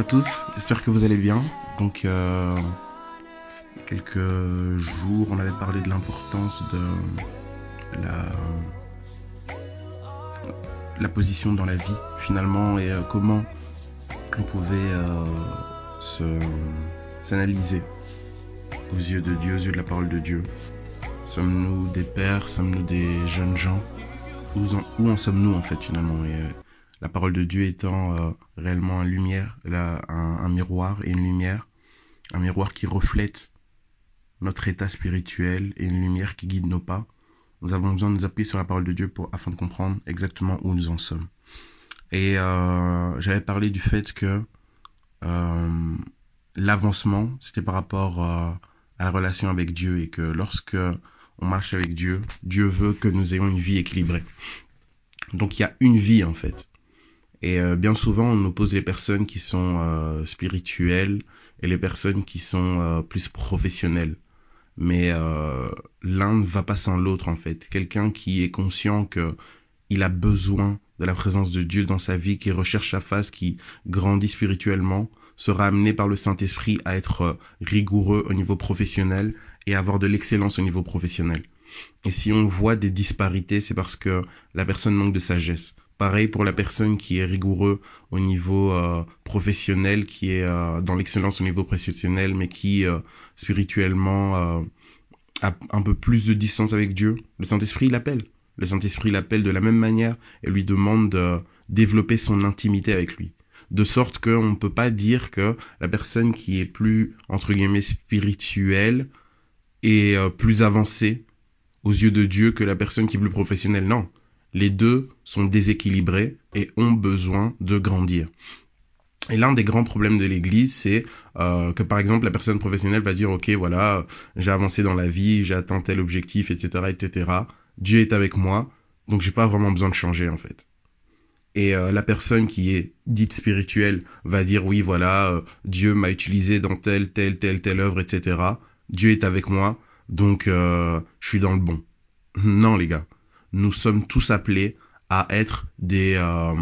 à tous, j'espère que vous allez bien. Donc, euh, quelques jours, on avait parlé de l'importance de la, la position dans la vie, finalement, et euh, comment on pouvait euh, se- s'analyser aux yeux de Dieu, aux yeux de la parole de Dieu. Sommes-nous des pères, sommes-nous des jeunes gens? Où en, sommes-nous, en fait, finalement? Et, euh, la parole de Dieu étant réellement une lumière, un, un miroir et une lumière, un miroir qui reflète notre état spirituel et une lumière qui guide nos pas. Nous avons besoin de nous appuyer sur la parole de Dieu pour, afin de comprendre exactement où nous en sommes. Et euh, j'avais parlé du fait que euh, l'avancement, c'était par rapport euh, à la relation avec Dieu et que lorsque on marche avec Dieu, Dieu veut que nous ayons une vie équilibrée. Donc il y a une vie en fait. Et bien souvent, on oppose les personnes qui sont spirituelles et les personnes qui sont plus professionnelles. Mais euh, l'un ne va pas sans l'autre en fait. Quelqu'un qui est conscient que il a besoin de la présence de Dieu dans sa vie, qui recherche sa face, qui grandit spirituellement, sera amené par le Saint-Esprit à être euh, rigoureux au niveau professionnel et avoir de l'excellence au niveau professionnel. Et si on voit des disparités, c'est parce que la personne manque de sagesse. Pareil pour la personne qui est rigoureux au niveau euh, professionnel, qui est euh, dans l'excellence au niveau professionnel, mais qui euh, spirituellement a un peu plus de distance avec Dieu. Le Saint-Esprit l'appelle. Le Saint-Esprit l'appelle de la même manière et lui demande de développer son intimité avec lui. De sorte qu'on ne peut pas dire que la personne qui est plus, entre guillemets, spirituelle est plus avancée aux yeux de Dieu que la personne qui est plus professionnelle. Non. Les deux sont déséquilibrés et ont besoin de grandir. Et l'un des grands problèmes de l'Église, c'est euh, que par exemple la personne professionnelle va dire ok voilà j'ai avancé dans la vie, j'ai atteint tel objectif, etc., etc. Dieu est avec moi, donc j'ai pas vraiment besoin de changer en fait. Et euh, la personne qui est dite spirituelle va dire oui voilà euh, Dieu m'a utilisé dans telle telle telle telle œuvre, etc. Dieu est avec moi, donc je suis dans le bon. Non les gars, nous sommes tous appelés à être des euh,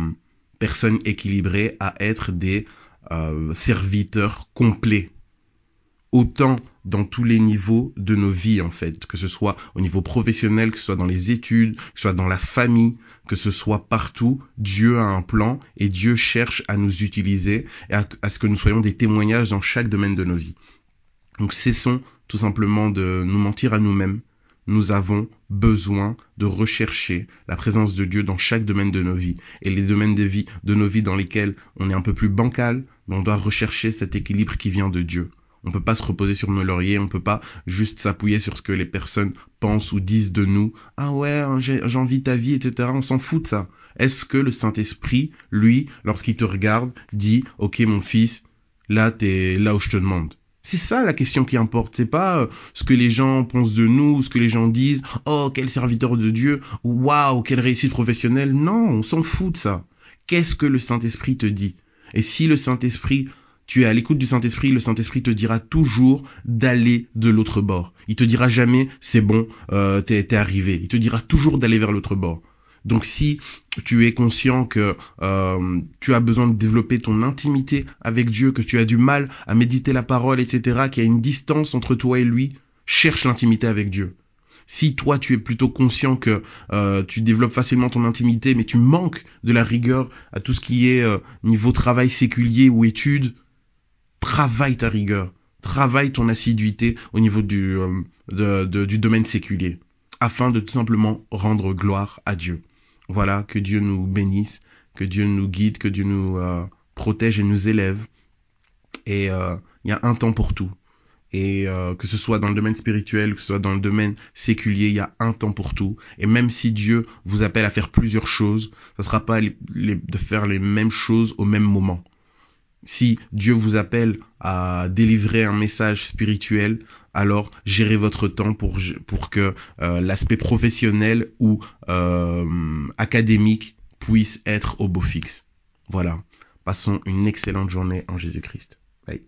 personnes équilibrées, à être des euh, serviteurs complets. Autant dans tous les niveaux de nos vies en fait, que ce soit au niveau professionnel, que ce soit dans les études, que ce soit dans la famille, que ce soit partout, Dieu a un plan et Dieu cherche à nous utiliser et à, à ce que nous soyons des témoignages dans chaque domaine de nos vies. Donc cessons tout simplement de nous mentir à nous-mêmes. Nous avons besoin de rechercher la présence de Dieu dans chaque domaine de nos vies. Et les domaines de, vie, de nos vies dans lesquels on est un peu plus bancal, on doit rechercher cet équilibre qui vient de Dieu. On peut pas se reposer sur nos lauriers, on peut pas juste s'appuyer sur ce que les personnes pensent ou disent de nous. Ah ouais, j'ai j'ai envie de ta vie, etc. On s'en fout de ça. Est-ce que le Saint-Esprit, lui, lorsqu'il te regarde, dit, ok mon fils, là t'es là où je te demande? C'est ça la question qui importe. C'est pas euh, ce que les gens pensent de nous, ce que les gens disent. Oh, quel serviteur de Dieu. Waouh, quelle réussite professionnelle. Non, on s'en fout de ça. Qu'est-ce que le Saint-Esprit te dit? Et si le Saint-Esprit, tu es à l'écoute du Saint-Esprit, le Saint-Esprit te dira toujours d'aller de l'autre bord. Il te dira jamais c'est bon, euh, t'es t'es arrivé. Il te dira toujours d'aller vers l'autre bord. Donc si tu es conscient que euh, tu as besoin de développer ton intimité avec Dieu, que tu as du mal à méditer la parole, etc., qu'il y a une distance entre toi et lui, cherche l'intimité avec Dieu. Si toi tu es plutôt conscient que euh, tu développes facilement ton intimité, mais tu manques de la rigueur à tout ce qui est euh, niveau travail séculier ou études, travaille ta rigueur, travaille ton assiduité au niveau du, domaine séculier, afin de tout simplement rendre gloire à Dieu. Voilà, que Dieu nous bénisse, que Dieu nous guide, que Dieu nous euh, protège et nous élève. Et euh, il y a un temps pour tout. Et euh, que ce soit dans le domaine spirituel, que ce soit dans le domaine séculier, il y a un temps pour tout. Et même si Dieu vous appelle à faire plusieurs choses, ça ne sera pas de faire les mêmes choses au même moment. Si Dieu vous appelle à délivrer un message spirituel, alors gérez votre temps pour, que euh, l'aspect professionnel ou euh, académique puisse être au beau fixe. Voilà. Passons une excellente journée en Jésus-Christ. Bye.